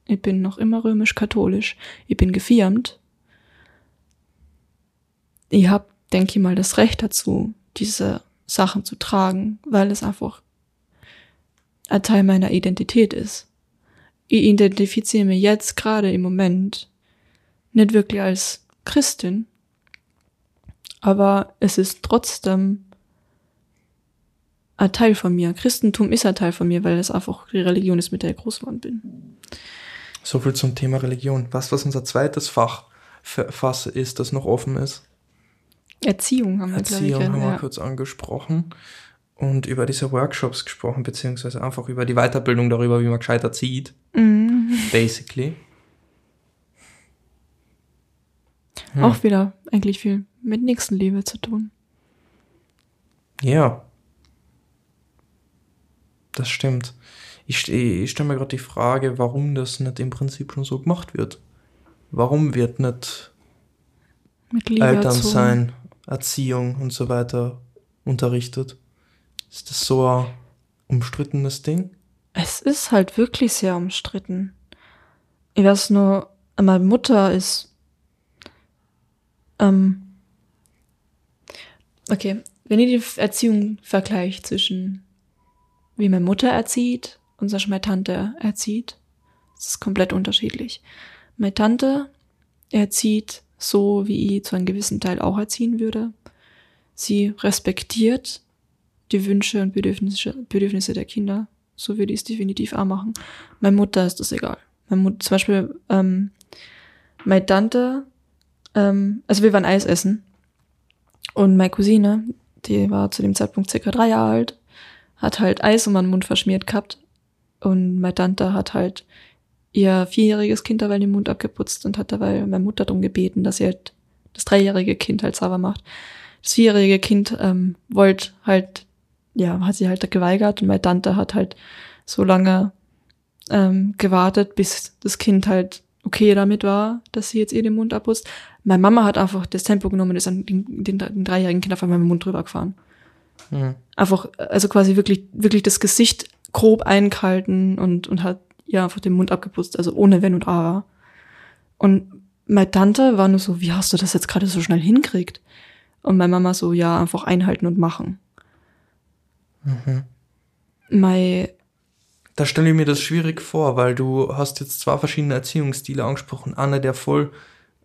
B: Ich bin noch immer römisch-katholisch. Ich bin gefirmt. Ich habe, denke ich mal, das Recht dazu, diese Sachen zu tragen, weil es einfach ein Teil meiner Identität ist. Ich identifiziere mich jetzt gerade im Moment nicht wirklich als Christin, aber es ist trotzdem ein Teil von mir. Christentum ist ein Teil von mir, weil es einfach die Religion ist, mit der ich groß geworden bin.
A: So viel zum Thema Religion. Was, was unser zweites Fach Fass ist, das noch offen ist?
B: Erziehung haben wir,
A: Erziehung ich, haben wir ja. kurz angesprochen und über diese Workshops gesprochen, beziehungsweise einfach über die Weiterbildung darüber, wie man gescheiter zieht. Mhm. Basically.
B: Hm. Auch wieder eigentlich viel mit Nächstenliebe zu tun.
A: Ja. Das stimmt. Ich, ich stelle mir gerade die Frage, warum das nicht im Prinzip schon so gemacht wird. Warum wird nicht Elternsein, Erziehung und so weiter unterrichtet? Ist das so ein umstrittenes Ding?
B: Es ist halt wirklich sehr umstritten. Ich weiß nur, meine Mutter ist. Ähm, okay, wenn ihr die Erziehung vergleicht zwischen wie meine Mutter erzieht und zum meine Tante erzieht, das ist komplett unterschiedlich. Meine Tante erzieht so, wie ich zu einem gewissen Teil auch erziehen würde. Sie respektiert die Wünsche und Bedürfnisse, Bedürfnisse der Kinder. So würde ich es definitiv auch machen. Meine Mutter ist das egal. Meine Mutter, zum Beispiel, ähm, meine Tante, ähm, also wir waren Eis essen. Und meine Cousine, die war zu dem Zeitpunkt circa drei Jahre alt, hat halt Eis um den Mund verschmiert gehabt. Und meine Tante hat halt ihr vierjähriges Kind dabei den Mund abgeputzt und hat dabei meine Mutter darum gebeten, dass sie halt das dreijährige Kind halt sauber macht. Das vierjährige Kind ähm, wollte halt ja, hat sie halt geweigert und meine Tante hat halt so lange ähm, gewartet, bis das Kind halt okay damit war, dass sie jetzt ihr den Mund abputzt. Meine Mama hat einfach das Tempo genommen und ist an den, den, den dreijährigen Kind einfach meinem Mund drüber gefahren. Mhm. Einfach, also quasi wirklich, wirklich das Gesicht grob eingehalten und, und hat ihr einfach den Mund abgeputzt, also ohne Wenn und Aber. Und meine Tante war nur so, wie hast du das jetzt gerade so schnell hinkriegt? Und meine Mama so, ja, einfach einhalten und machen. Mhm. Mai
A: da stelle ich mir das schwierig vor, weil du hast jetzt zwei verschiedene Erziehungsstile angesprochen. Einer, der voll,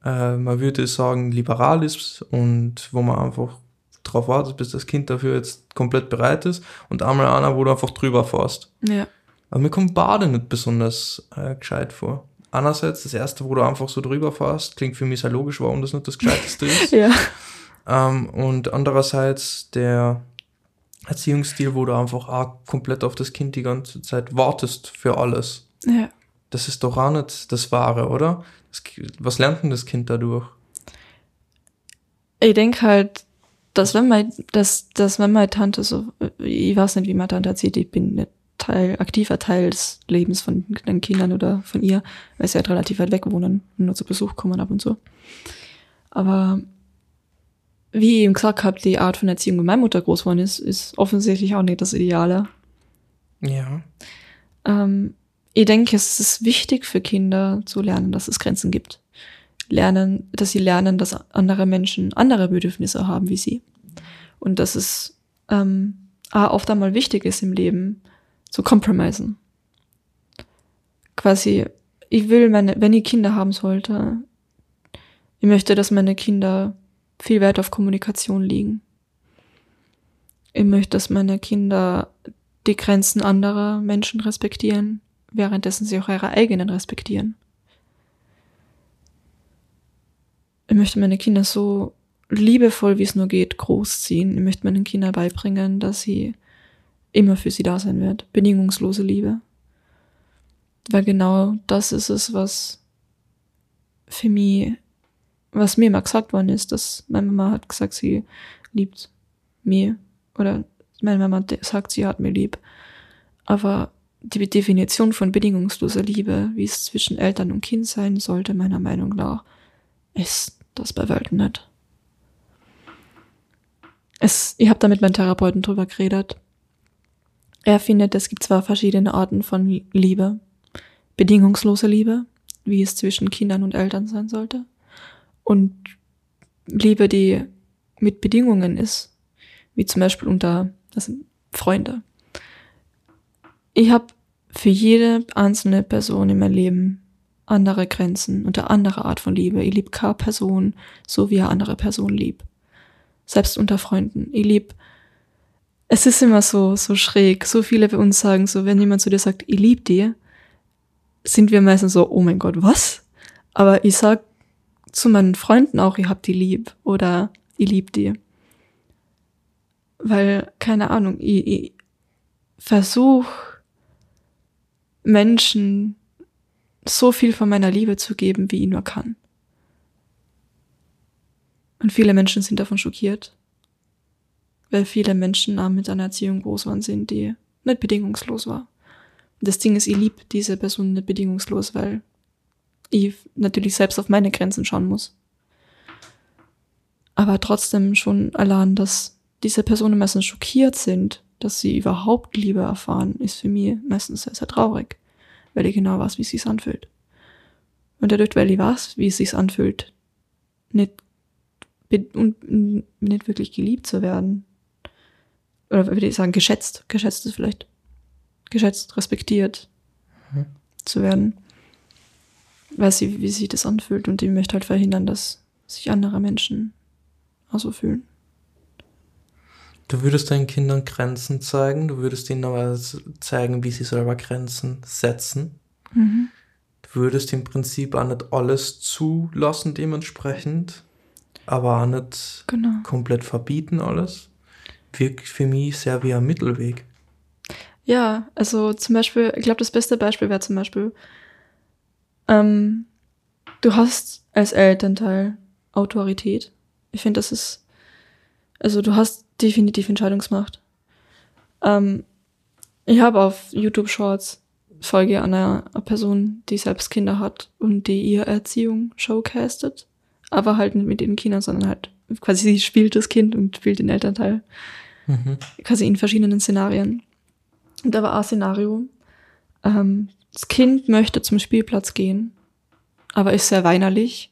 A: äh, man würde sagen, liberal ist und wo man einfach darauf wartet, bis das Kind dafür jetzt komplett bereit ist. Und einmal einer, wo du einfach drüber fährst. Ja. Aber mir kommt Bade nicht besonders äh, gescheit vor. Einerseits, das erste, wo du einfach so drüber fährst, klingt für mich sehr logisch, warum das nicht das Gescheiteste <laughs> ist. ja. Ähm, und andererseits der Erziehungsstil, wo du einfach auch komplett auf das Kind die ganze Zeit wartest für alles. Ja. Das ist doch auch nicht das Wahre, oder? Das, was lernt denn das Kind dadurch?
B: Ich denke halt, dass wenn mein, dass, dass wenn meine Tante so, ich weiß nicht, wie meine Tante erzählt, ich bin nicht Teil, aktiver Teil des Lebens von den Kindern oder von ihr, weil sie halt relativ weit weg wohnen und nur zu Besuch kommen ab und so. Aber wie ich eben gesagt habe, die Art von Erziehung, wie meine Mutter groß geworden ist, ist offensichtlich auch nicht das Ideale. Ja. Ähm, ich denke, es ist wichtig für Kinder zu lernen, dass es Grenzen gibt. Lernen, dass sie lernen, dass andere Menschen andere Bedürfnisse haben wie sie. Und dass es ähm, oft einmal wichtig ist im Leben, zu compromisen. Quasi, ich will meine, wenn ich Kinder haben sollte, ich möchte, dass meine Kinder viel Wert auf Kommunikation liegen. Ich möchte, dass meine Kinder die Grenzen anderer Menschen respektieren, währenddessen sie auch ihre eigenen respektieren. Ich möchte meine Kinder so liebevoll, wie es nur geht, großziehen. Ich möchte meinen Kindern beibringen, dass sie immer für sie da sein wird. Bedingungslose Liebe. Weil genau das ist es, was für mich was mir immer gesagt worden ist, dass meine Mama hat gesagt, sie liebt mir. Oder meine Mama sagt, sie hat mir lieb. Aber die Definition von bedingungsloser Liebe, wie es zwischen Eltern und Kind sein sollte, meiner Meinung nach, ist das bei Weitem nicht. Es, ich habe da mit meinem Therapeuten drüber geredet. Er findet, es gibt zwar verschiedene Arten von Liebe. Bedingungslose Liebe, wie es zwischen Kindern und Eltern sein sollte und Liebe, die mit Bedingungen ist, wie zum Beispiel unter also Freunde. Ich habe für jede einzelne Person in meinem Leben andere Grenzen und eine andere Art von Liebe. Ich liebe keine Person so, wie eine andere Person liebt. Selbst unter Freunden. Ich liebe es ist immer so, so schräg. So viele bei uns sagen so, wenn jemand zu dir sagt, ich liebe dir, sind wir meistens so, oh mein Gott, was? Aber ich sag zu meinen Freunden auch, ich hab die lieb oder ich lieb die. Weil, keine Ahnung, ich, ich versuch Menschen so viel von meiner Liebe zu geben, wie ich nur kann. Und viele Menschen sind davon schockiert weil viele Menschen mit einer Erziehung groß waren sind, die nicht bedingungslos war. Und das Ding ist, ich liebe diese Person nicht bedingungslos, weil ich natürlich selbst auf meine Grenzen schauen muss. Aber trotzdem schon allein, dass diese Personen meistens schockiert sind, dass sie überhaupt Liebe erfahren, ist für mich meistens sehr, sehr traurig, weil ich genau weiß, wie es sich anfühlt. Und dadurch, weil ich weiß, wie es sich anfühlt, nicht, und nicht wirklich geliebt zu werden, oder würde ich sagen, geschätzt, geschätzt ist vielleicht, geschätzt, respektiert mhm. zu werden. Weiß sie, wie sich das anfühlt und ich möchte halt verhindern, dass sich andere Menschen auch so fühlen.
A: Du würdest deinen Kindern Grenzen zeigen, du würdest ihnen aber zeigen, wie sie selber Grenzen setzen. Mhm. Du würdest im Prinzip auch nicht alles zulassen dementsprechend, aber auch nicht genau. komplett verbieten alles wirkt für mich sehr wie ein Mittelweg.
B: Ja, also zum Beispiel, ich glaube, das beste Beispiel wäre zum Beispiel, ähm, du hast als Elternteil Autorität. Ich finde, das ist, also du hast definitiv Entscheidungsmacht. Ähm, ich habe auf YouTube Shorts Folge einer Person, die selbst Kinder hat und die ihre Erziehung showcastet. Aber halt nicht mit den Kindern, sondern halt quasi sie spielt das Kind und spielt den Elternteil. Mhm. Quasi in verschiedenen Szenarien. Und da war ein Szenario, ähm, das Kind möchte zum Spielplatz gehen, aber ist sehr weinerlich.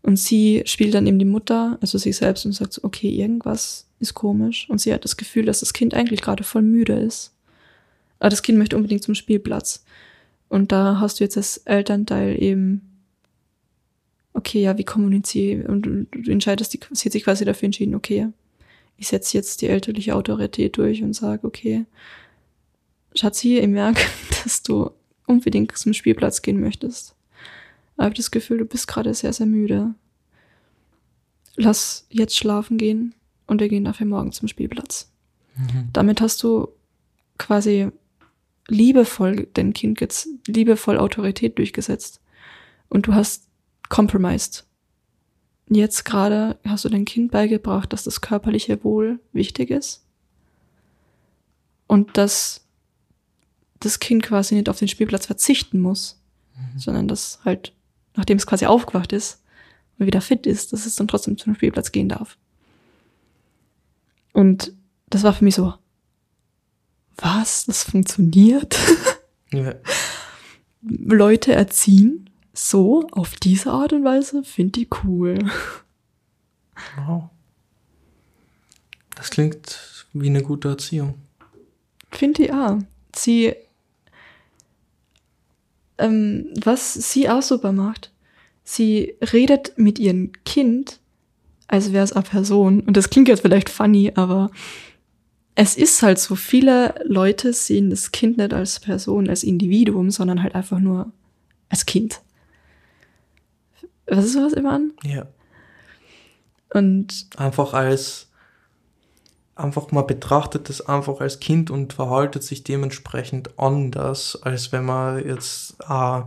B: Und sie spielt dann eben die Mutter, also sie selbst, und sagt so, okay, irgendwas ist komisch. Und sie hat das Gefühl, dass das Kind eigentlich gerade voll müde ist. Aber das Kind möchte unbedingt zum Spielplatz. Und da hast du jetzt als Elternteil eben okay, ja, wie kommuniziere und du, du entscheidest, die, sie hat sich quasi dafür entschieden, okay, ich setze jetzt die elterliche Autorität durch und sage, okay, Schatzi, ich merke, <laughs> dass du unbedingt zum Spielplatz gehen möchtest. Ich habe das Gefühl, du bist gerade sehr, sehr müde. Lass jetzt schlafen gehen und wir gehen dafür morgen zum Spielplatz. Mhm. Damit hast du quasi liebevoll dein Kind jetzt liebevoll Autorität durchgesetzt. Und du hast compromised. Jetzt gerade hast du dein Kind beigebracht, dass das körperliche Wohl wichtig ist und dass das Kind quasi nicht auf den Spielplatz verzichten muss, mhm. sondern dass halt, nachdem es quasi aufgewacht ist und wieder fit ist, dass es dann trotzdem zum Spielplatz gehen darf. Und das war für mich so, was? Das funktioniert? Ja. <laughs> Leute erziehen so, auf diese Art und Weise, finde ich cool.
A: Wow. Das klingt wie eine gute Erziehung.
B: Finde ich auch. Sie, ähm, was sie auch super macht, sie redet mit ihrem Kind, als wäre es eine Person. Und das klingt jetzt vielleicht funny, aber es ist halt so, viele Leute sehen das Kind nicht als Person, als Individuum, sondern halt einfach nur als Kind. Was ist sowas immer an?
A: Ja.
B: Und
A: einfach als einfach mal betrachtet es einfach als Kind und verhaltet sich dementsprechend anders, als wenn man jetzt äh,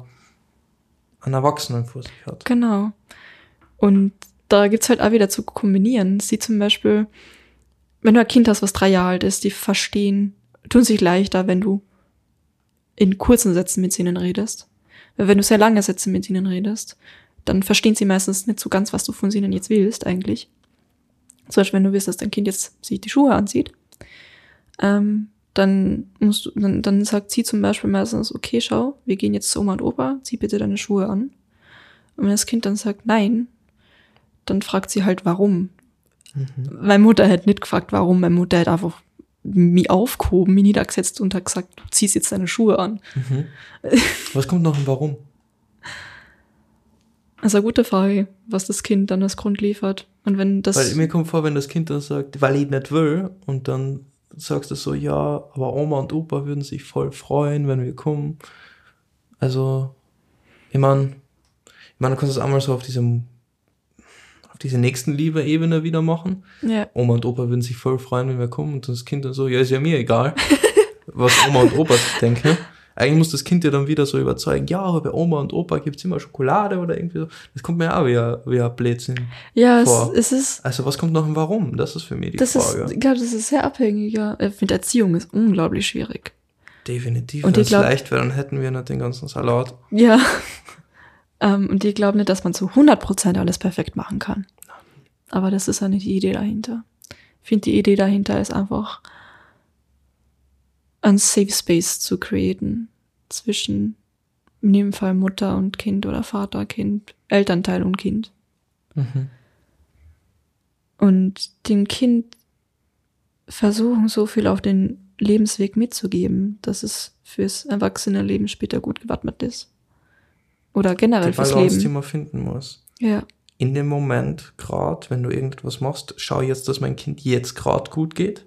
A: einen Erwachsenen vor sich hat.
B: Genau. Und da gibt's halt auch wieder zu kombinieren. Sie zum Beispiel, wenn du ein Kind hast, was drei Jahre alt ist, die verstehen, tun sich leichter, wenn du in kurzen Sätzen mit ihnen redest. Wenn du sehr lange Sätze mit ihnen redest, dann verstehen sie meistens nicht so ganz, was du von ihnen jetzt willst eigentlich. Zum Beispiel, wenn du willst, dass dein Kind jetzt sich die Schuhe anzieht, ähm, dann musst du, dann, dann sagt sie zum Beispiel meistens, okay, schau, wir gehen jetzt zu Oma und Opa, zieh bitte deine Schuhe an. Und wenn das Kind dann sagt nein, dann fragt sie halt, warum. Meine Mutter hätte nicht gefragt, warum. Meine Mutter hätte einfach mich aufgehoben, mich niedergesetzt und hat gesagt, du ziehst jetzt deine Schuhe an. <laughs>
A: Was kommt noch und warum?
B: Also eine gute Frage, was das Kind dann als Grund liefert. Und wenn das.
A: Weil mir kommt vor, wenn das Kind dann sagt, weil ich nicht will, und dann sagst du so, ja, aber Oma und Opa würden sich voll freuen, wenn wir kommen. Also, ich meine, ich meine, du kannst es einmal so auf diesem, auf diese nächsten Liebe-Ebene wieder machen.
B: ja.
A: Oma und Opa würden sich voll freuen, wenn wir kommen, und das Kind dann so, ja, ist ja mir egal, <laughs> was Oma und Opa denken. Eigentlich muss das Kind ja dann wieder so überzeugen, ja, aber bei Oma und Opa gibt's immer Schokolade oder irgendwie so. Das kommt mir auch wieder, wieder Blödsinn.
B: Ja, es,
A: vor.
B: es ist.
A: Also was kommt noch und warum? Das ist für mich die
B: Das ist,
A: Frage.
B: ich glaube, das ist sehr abhängig, ja. Äh, Mit Erziehung ist unglaublich schwierig.
A: Definitiv.
B: Und
A: Wenn
B: ich
A: es leicht wäre, dann hätten wir nicht den ganzen Salat.
B: Ja. <laughs> ähm, und die glauben nicht, dass man zu 100% alles perfekt machen kann. Aber das ist ja nicht die Idee dahinter. Ich finde, die Idee dahinter ist einfach, ein Safe Space zu createn zwischen, in dem Fall Mutter und Kind oder Vater, Kind, Elternteil und Kind. Und dem Kind versuchen, so viel auf den Lebensweg mitzugeben, dass es fürs erwachsene Leben später gut gewappnet ist. Oder generell
A: Die
B: fürs
A: Balance, die
B: Leben.
A: man finden muss.
B: Ja,
A: In dem Moment, gerade wenn du irgendetwas machst, schau jetzt, dass mein Kind jetzt gerade gut geht.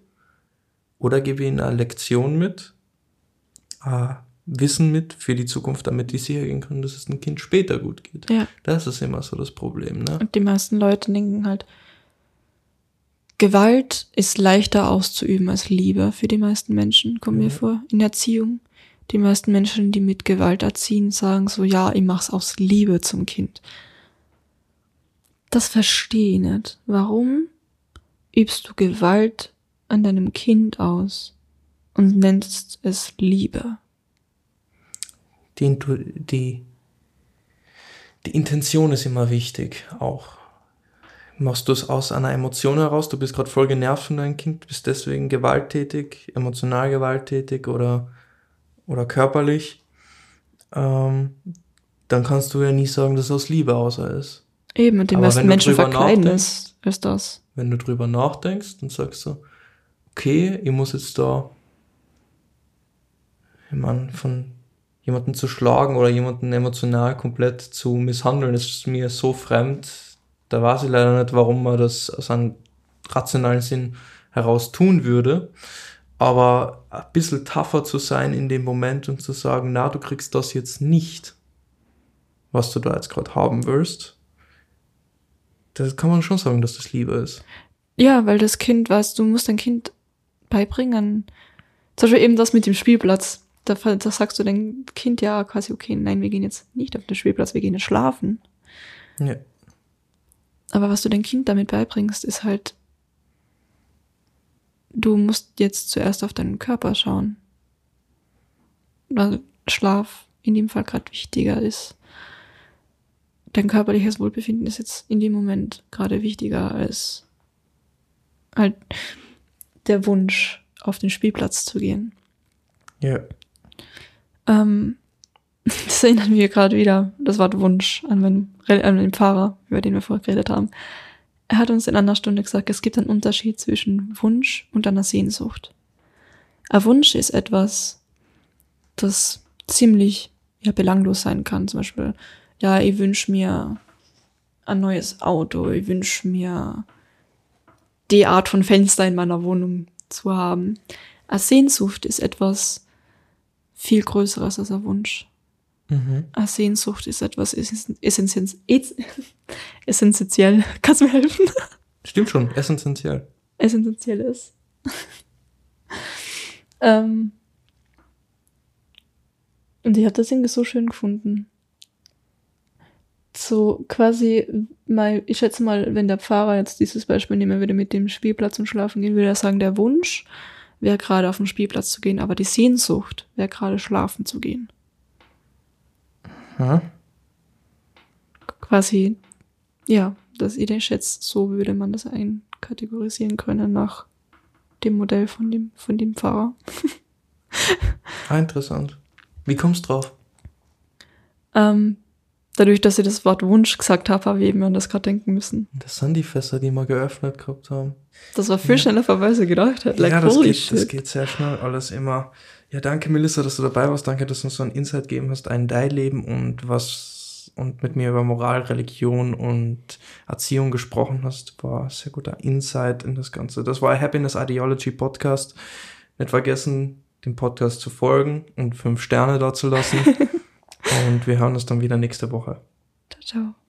A: Oder gebe ihm eine Lektion mit, äh, Wissen mit für die Zukunft, damit die sicher gehen können, dass es dem Kind später gut geht.
B: ja.
A: Das ist immer so das Problem, ne?
B: Und die meisten Leute denken halt, Gewalt ist leichter auszuüben als Liebe für die meisten Menschen, kommt mir
A: Ja.
B: vor, in Erziehung. Die meisten Menschen, die mit Gewalt erziehen, sagen so, ja, ich mach's aus Liebe zum Kind. Das verstehe ich nicht. Warum übst du Gewalt an deinem Kind aus und nennst es Liebe?
A: Die, die, die Intention ist immer wichtig, auch. Machst du es aus einer Emotion heraus, du bist gerade voll genervt von deinem Kind, bist deswegen gewalttätig, emotional gewalttätig oder, oder körperlich, ähm, dann kannst du ja nie sagen, dass es aus Liebe außer ist.
B: Eben, und die
A: Aber
B: meisten Menschen verkleiden es als das.
A: Wenn du drüber nachdenkst, dann sagst du, okay, ich muss jetzt da, ich meine, von jemanden zu schlagen oder jemanden emotional komplett zu misshandeln, ist mir so fremd. Da weiß ich leider nicht, warum man das aus einem rationalen Sinn heraus tun würde. Aber ein bisschen tougher zu sein in dem Moment und zu sagen, na, du kriegst das jetzt nicht, was du da jetzt gerade haben willst. Das kann man schon sagen, dass das Liebe ist.
B: Ja, weil das Kind, weißt du, musst dein Kind beibringen. Zum Beispiel eben das mit dem Spielplatz. Da, da sagst du dein Kind ja quasi, okay, nein, wir gehen jetzt nicht auf den Spielplatz, wir gehen jetzt schlafen.
A: Ja.
B: Aber was du dein Kind damit beibringst, ist halt, du musst jetzt zuerst auf deinen Körper schauen. Weil Schlaf in dem Fall gerade wichtiger ist. Dein körperliches Wohlbefinden ist jetzt in dem Moment gerade wichtiger als halt der Wunsch, auf den Spielplatz zu gehen.
A: Ja.
B: Ähm, <laughs> das erinnert mich gerade wieder, das Wort Wunsch, an meinen, an den Pfarrer, über den wir vorher geredet haben. Er hat uns in einer Stunde gesagt, es gibt einen Unterschied zwischen Wunsch und einer Sehnsucht. Ein Wunsch ist etwas, das ziemlich ja, belanglos sein kann. Zum Beispiel, ja, ich wünsche mir ein neues Auto, ich wünsche mir die Art von Fenster in meiner Wohnung zu haben. Eine Sehnsucht ist etwas viel Größeres als ein Wunsch.
A: Mhm.
B: Eine Sehnsucht ist etwas. Essentiell. <laughs> Kannst du mir helfen?
A: Stimmt schon, essentiell.
B: Essentielles. ähm, und ich habe das irgendwie so schön gefunden. So quasi, mal, ich schätze mal, wenn der Pfarrer jetzt dieses Beispiel nehmen würde mit dem Spielplatz und Schlafen gehen, würde er sagen, der Wunsch wäre gerade auf den Spielplatz zu gehen, aber die Sehnsucht wäre gerade schlafen zu gehen.
A: Hm?
B: quasi, ja, das Idee schätzt, so würde man das einkategorisieren können nach dem Modell von dem, von dem Pfarrer.
A: Ah, interessant. Wie kommst du drauf?
B: Ähm, dadurch, dass ich das Wort Wunsch gesagt habe, habe ich eben an das gerade denken müssen.
A: Das sind die Fässer, die wir geöffnet gehabt haben.
B: Das war viel schneller vorbei, als ich gedacht hätte. Like,
A: ja, das geht,
B: shit.
A: das geht sehr schnell alles immer. Ja, danke Melissa, dass du dabei warst. Danke, dass du uns so einen Insight gegeben hast, ein dein Leben und was und mit mir über Moral, Religion und Erziehung gesprochen hast. War ein sehr guter Insight in das Ganze. Das war Happiness Ideology Podcast. Nicht vergessen, dem Podcast zu folgen und fünf Sterne da zu lassen. <laughs> und wir hören uns dann wieder nächste Woche.
B: Ciao, ciao.